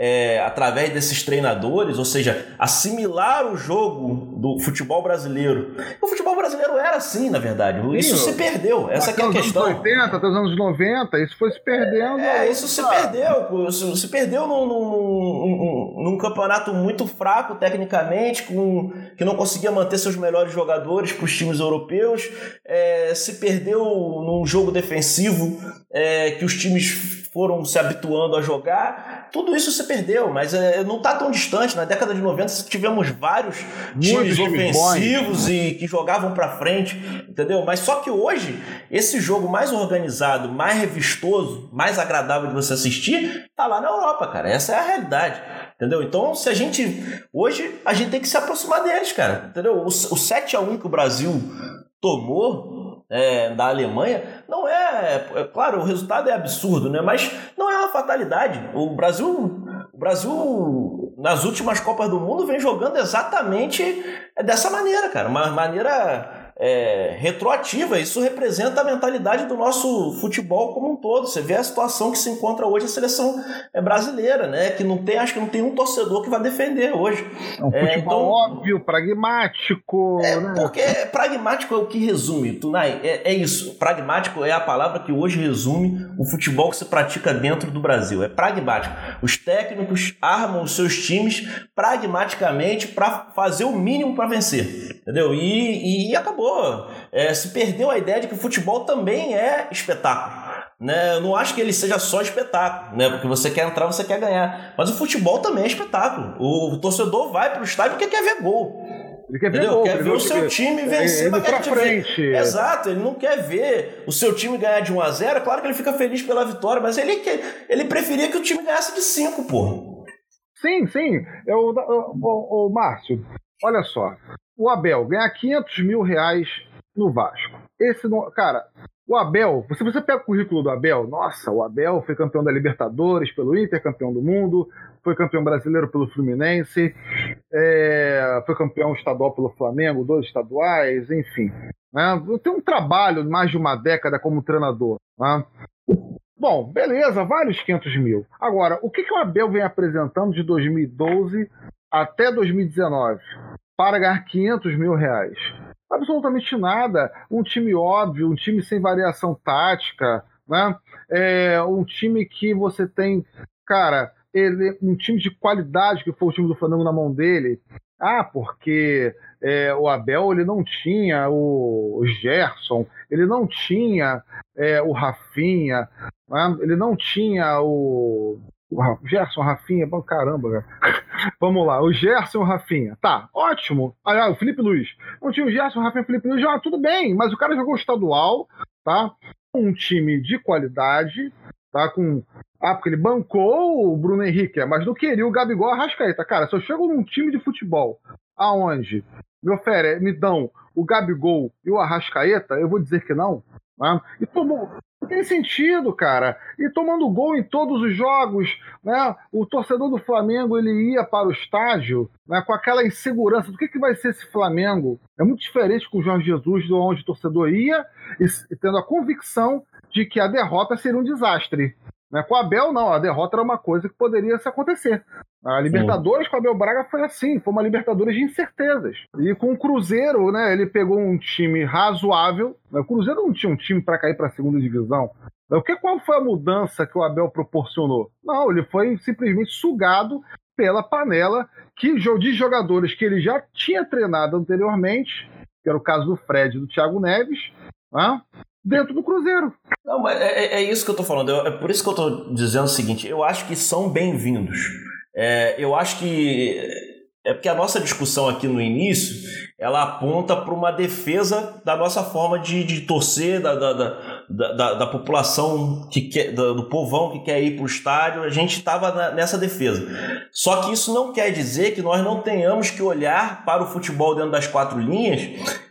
é, através desses treinadores, ou seja, assimilar o jogo do futebol brasileiro. O futebol brasileiro era assim, na verdade. Isso Sim, se perdeu. Essa é a questão. Anos 80, até os anos 90, isso foi se perdendo. É, isso se perdeu. Isso se perdeu num, num num, campeonato muito fraco tecnicamente, com, que não conseguia manter seus melhores jogadores para os times europeus, é, se perdeu num jogo defensivo é, que os times foram se habituando a jogar, tudo isso se perdeu, mas é, não está tão distante. Na década de 90 tivemos vários Muitos times ofensivos e que jogavam para frente, entendeu? Mas só que hoje, esse jogo mais organizado, mais revistoso, mais agradável de você assistir, tá lá na Europa, cara. Essa é a realidade. Entendeu? Então, se a gente. Hoje, a gente tem que se aproximar deles, cara. Entendeu? O, o 7x1 que o Brasil tomou é, da Alemanha não é, é, Claro, o resultado é absurdo, né? Mas não é uma fatalidade. O Brasil. O Brasil, nas últimas Copas do Mundo, vem jogando exatamente dessa maneira, cara. Uma maneira é, retroativa. Isso representa a mentalidade do nosso futebol como um todo. Você vê a situação que se encontra hoje a seleção é, brasileira, né? Que não tem, acho que não tem um torcedor que vai defender hoje. É um futebol então, óbvio, pragmático. É, né? Porque pragmático é o que resume, Tunai. É, é isso. Pragmático é a palavra que hoje resume o futebol que se pratica dentro do Brasil. É pragmático. Os técnicos armam os seus times pragmaticamente para fazer o mínimo para vencer. Entendeu? E, e acabou. É, se perdeu a ideia de que o futebol também é espetáculo. Né? Eu não acho que ele seja só espetáculo, né? Porque você quer entrar, você quer ganhar. Mas o futebol também é espetáculo. O, o torcedor vai para o estádio porque quer ver gol. Ele quer ver, gol, quer ver o seu time vencer. É, pra frente. Ver. Exato, ele não quer ver o seu time ganhar de 1 a 0 Claro que ele fica feliz pela vitória, mas ele, ele preferia que o time ganhasse de 5, pô. Sim, sim. Eu, o Márcio, olha só. O Abel ganhar 500 mil reais no Vasco. Esse. Cara, o Abel, se você pega o currículo do Abel, nossa, o Abel foi campeão da Libertadores pelo Inter, campeão do mundo, foi campeão brasileiro pelo Fluminense, é, foi campeão estadual pelo Flamengo, dois estaduais, enfim. Né? Tem um trabalho de mais de uma década como treinador. Né? Bom, beleza, vários 500 mil. Agora, o que, que o Abel vem apresentando de 2012 até 2019 para ganhar 500 mil reais? Absolutamente nada. Um time óbvio, um time sem variação tática, né? É, um time que você tem, cara, ele, um time de qualidade que foi o time do Flamengo na mão dele. Ah, porque é, o Abel ele não tinha o, Gerson, ele não tinha é, o Rafinha, né? ele não tinha o, o Gerson, Rafinha, bom, caramba, cara. Vamos lá, o Gerson, Rafinha. Tá, ótimo. Ah, o Felipe Luiz. Não tinha o Gerson, Rafinha, Felipe Luiz, já tudo bem, mas o cara jogou estadual, tá? Um time de qualidade, tá? Com. Ah, porque ele bancou o Bruno Henrique, mas não queria o Gabigol Arrascaeta. Cara, se eu chego num time de futebol aonde me oferece, me dão o Gabigol e o Arrascaeta, eu vou dizer que não. Né? E tomou. Não tem sentido, cara. E tomando gol em todos os jogos, né? O torcedor do Flamengo ele ia para o estádio né, com aquela insegurança do que, que vai ser esse Flamengo. É muito diferente com o Jorge Jesus, de onde o torcedor ia e, tendo a convicção de que a derrota seria um desastre. Né? Com o Abel, não, a derrota era uma coisa que poderia se acontecer. A Libertadores Sim. com o Abel Braga foi assim, foi uma Libertadores de incertezas. E com o Cruzeiro, né, ele pegou um time razoável. O Cruzeiro não tinha um time para cair para a segunda divisão. O que, qual foi a mudança que o Abel proporcionou? Não, ele foi simplesmente sugado pela panela que, de jogadores que ele já tinha treinado anteriormente, que era o caso do Fred e do Thiago Neves, né? Dentro do Cruzeiro. Não, mas é, é, é isso que eu tô falando. é por isso que eu tô dizendo o seguinte: eu acho que são bem-vindos. É, eu acho que é porque a nossa discussão aqui no início ela aponta para uma defesa da nossa forma de, de torcer, da, da, da, da, da população, que quer, do, povão que quer ir para o estádio. A gente estava nessa defesa. Só que isso não quer dizer que nós não tenhamos que olhar para o futebol dentro das quatro linhas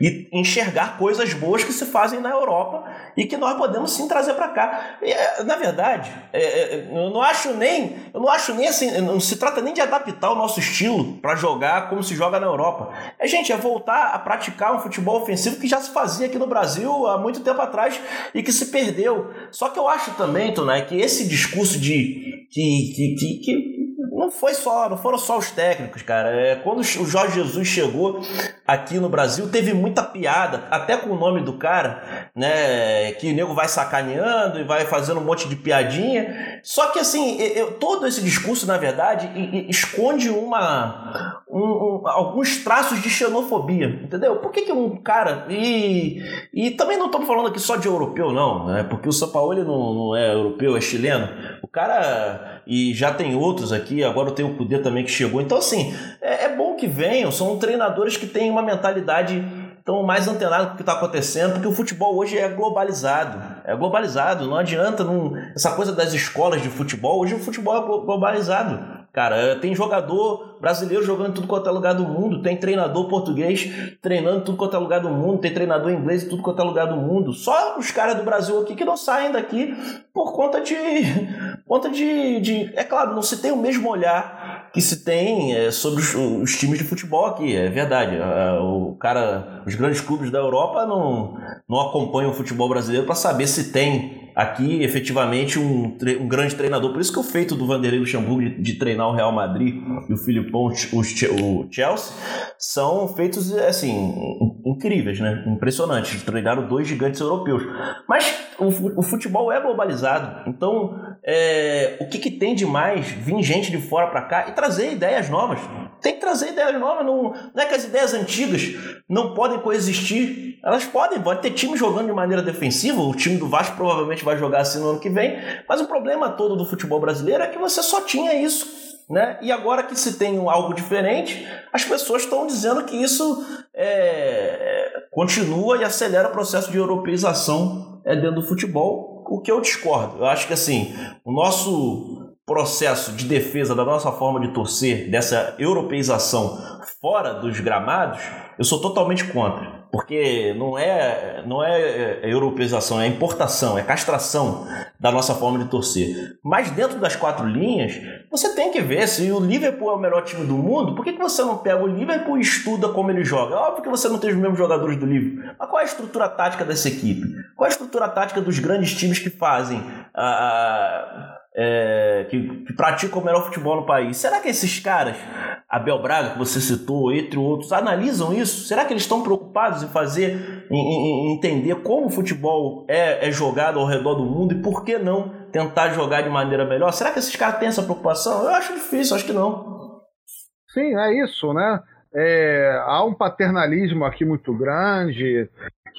e enxergar coisas boas que se fazem na Europa e que nós podemos sim trazer para cá. É, na verdade, é, é, eu não acho nem, eu não acho nem assim, não se trata nem de adaptar o nosso estilo para jogar como se joga na Europa. É gente, é voltar a praticar um futebol ofensivo que já se fazia aqui no Brasil há muito tempo atrás e que se perdeu. Só que eu acho também, Tonai, que esse discurso de que, que, que, que não foi só, não foram só os técnicos, cara. É, quando o Jorge Jesus chegou aqui no Brasil, teve muita piada, até com o nome do cara, né? Que o nego vai sacaneando e vai fazendo um monte de piadinha. Só que assim, eu, todo esse discurso, na verdade, esconde uma, um, um, alguns traços de xenofobia, entendeu? Por que, que um cara. E, e também não estamos falando aqui só de europeu, não, né? Porque o São Paulo não, não é europeu, é chileno. O cara. E já tem outros aqui, agora tem o Cudê também que chegou. Então, assim, é, é bom que venham, são treinadores que têm uma mentalidade tão mais antenado com o que está acontecendo, porque o futebol hoje é globalizado. É globalizado, não adianta não, essa coisa das escolas de futebol. Hoje o futebol é globalizado. Cara, tem jogador brasileiro jogando em tudo quanto é lugar do mundo, tem treinador português treinando em tudo quanto é lugar do mundo, tem treinador inglês em tudo quanto é lugar do mundo. Só os caras do Brasil aqui que não saem daqui por conta de. conta de, de. É claro, não se tem o mesmo olhar que se tem é, sobre os, os, times de futebol aqui, é verdade. O cara, os grandes clubes da Europa não, não acompanham o futebol brasileiro para saber se tem aqui efetivamente um, um grande treinador. Por isso que o feito do Vanderlei Luxemburgo de, de treinar o Real Madrid e o Filipão, o, o Chelsea, são feitos assim incríveis, né? Impressionantes. Treinaram dois gigantes europeus. Mas o, futebol é globalizado, então é, o que, que tem de mais vir gente de fora para cá e trazer ideias novas? Tem que trazer ideias novas, não, não é que as ideias antigas não podem coexistir, elas podem, pode ter time jogando de maneira defensiva, o time do Vasco provavelmente vai jogar assim no ano que vem, mas o problema todo do futebol brasileiro é que você só tinha isso. Né? E agora que se tem algo diferente, as pessoas estão dizendo que isso é, continua e acelera o processo de europeização é, dentro do futebol, o que eu discordo. Eu acho que assim, o nosso processo de defesa da nossa forma de torcer, dessa europeização fora dos gramados, eu sou totalmente contra. Porque não é, não é, é europeização, é importação, é castração da nossa forma de torcer. Mas dentro das quatro linhas, você tem que ver se o Liverpool é o melhor time do mundo, por que, que você não pega o Liverpool e estuda como ele joga? É óbvio que você não tem os mesmos jogadores do Liverpool. Mas qual é a estrutura tática dessa equipe? Qual é a estrutura tática dos grandes times que fazem a é, que, que, praticam o melhor futebol no país. Será que esses caras, Abel Braga, que você citou, entre outros, analisam isso? Será que eles estão preocupados em fazer, em, em, em entender como o futebol é, é, jogado ao redor do mundo e por que não tentar jogar de maneira melhor? Será que esses caras têm essa preocupação? Eu acho difícil, acho que não. Sim, é isso, né? É, há um paternalismo aqui muito grande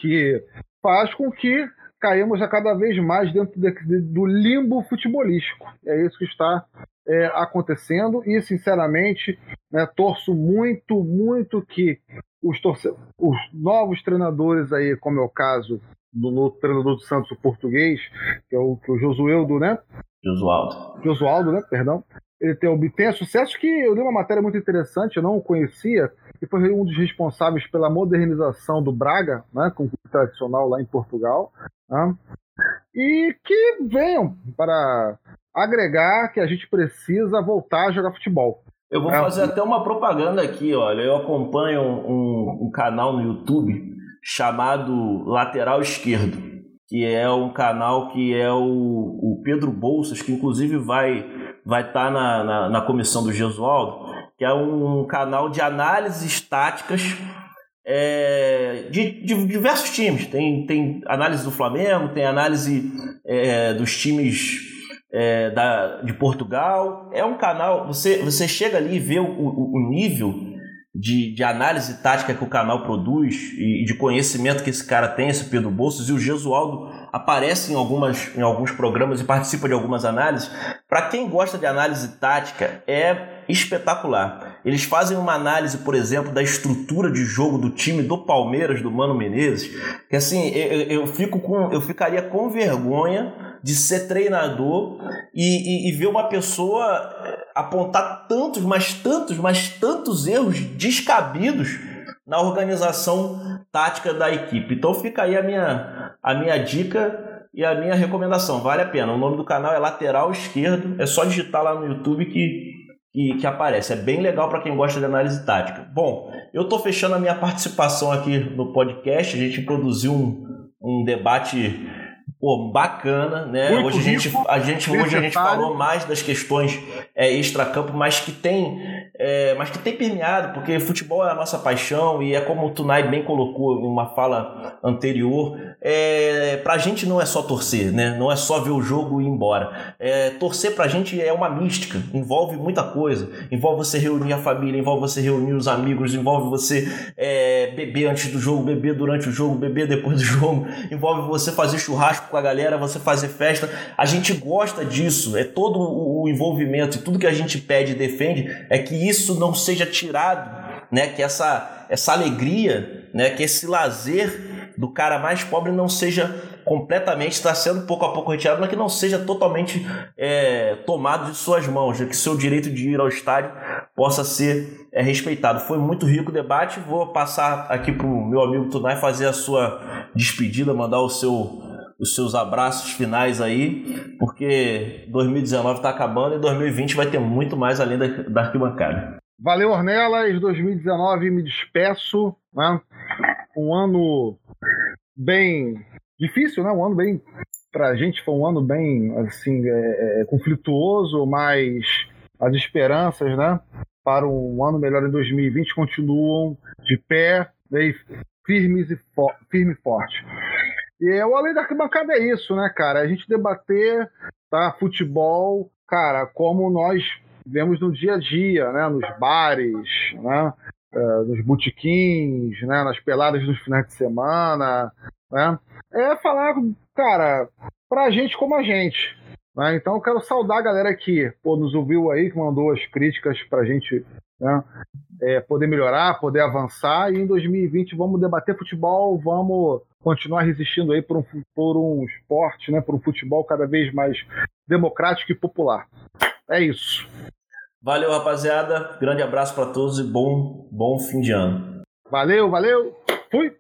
que faz com que caímos a cada vez mais dentro de, de, do limbo futebolístico. É isso que está é, acontecendo e, sinceramente, né, torço muito, muito que os, torce... os novos treinadores aí, como é o caso do novo treinador do Santos, o português, que é o, que é o Josueldo, né? Josualdo. Josualdo, né? Perdão. Ele tem, tem sucesso que eu li uma matéria muito interessante, eu não o conhecia, que foi um dos responsáveis pela modernização do Braga, né, com o tradicional lá em Portugal, né, e que venham para agregar que a gente precisa voltar a jogar futebol. Eu vou é. fazer até uma propaganda aqui, olha. Eu acompanho um, um canal no YouTube chamado Lateral Esquerdo, que é um canal que é o, o Pedro Bolsas, que inclusive vai vai estar tá na, na, na comissão do Gesualdo que é um canal de análises táticas é, de, de, diversos times. Tem, tem análise do Flamengo, tem análise é, dos times é, da, de Portugal. É um canal, você, você chega ali e vê o, o, o nível de, de, análise tática que o canal produz e de conhecimento que esse cara tem, esse Pedro Bolsos, e o Gesualdo aparece em, algumas, em alguns programas e participa de algumas análises. Para quem gosta de análise tática, é espetacular. Eles fazem uma análise, por exemplo, da estrutura de jogo do time do Palmeiras, do Mano Menezes, que assim, eu, eu fico com, eu ficaria com vergonha de ser treinador e, e, e ver uma pessoa eh, apontar tantos, mas tantos, mas tantos erros descabidos na organização tática da equipe. Então fica aí a minha, a minha dica e a minha recomendação. Vale a pena. O nome do canal é Lateral Esquerdo. É só digitar lá no YouTube que que, que aparece. É bem legal para quem gosta de análise tática. Bom, eu estou fechando a minha participação aqui no podcast. A gente produziu um, um debate pô, bacana, né? Muito hoje a gente, a gente, hoje a gente falou mais das questões é, extra-campo, mas que tem é, mas que tem permeado, porque futebol é a nossa paixão e é como o Tunai bem colocou em uma fala anterior, é, pra gente não é só torcer, né? Não é só ver o jogo e ir embora. É, torcer pra gente é uma mística, envolve muita coisa. Envolve você reunir a família, envolve você reunir os amigos, envolve você é, beber antes do jogo, beber durante o jogo, beber depois do jogo, envolve você fazer churrasco com a galera, você fazer festa. A gente gosta disso, é todo o envolvimento e tudo que a gente pede e defende é que isso não seja tirado, né? Que essa, essa alegria, né? Que esse lazer do cara mais pobre não seja completamente, está sendo pouco a pouco retirado, mas que não seja totalmente é, tomado de suas mãos, né? que seu direito de ir ao estádio possa ser é, respeitado. Foi muito rico o debate, vou passar aqui para o meu amigo Tunai fazer a sua despedida, mandar o seu os seus abraços finais aí, porque 2019 está acabando e 2020 vai ter muito mais além da, da arquibancada. Valeu, Ornelas. 2019 me despeço. Né? Um ano bem difícil, né? Um ano bem. Pra gente foi um ano bem, assim, é, é, conflituoso, mas as esperanças, né? Para um ano melhor em 2020 continuam de pé, né, firmes e firme e forte. E o Além da Arquibancada é isso, né, cara? A gente debater tá, futebol, cara, como nós vemos no dia a dia, né? Nos bares, né? Uh, nos botequins, né? Nas peladas dos finais de semana, né? É falar, cara, pra gente como a gente. Né? Então eu quero saudar a galera que pô, nos ouviu aí, que mandou as críticas pra gente né? É, poder melhorar, poder avançar. E em 2020 vamos debater futebol, vamos continuar resistindo aí por um, por um esporte, né? por um futebol cada vez mais democrático e popular. É isso. Valeu, rapaziada. Grande abraço para todos e bom, bom fim de ano. Valeu, valeu. Fui.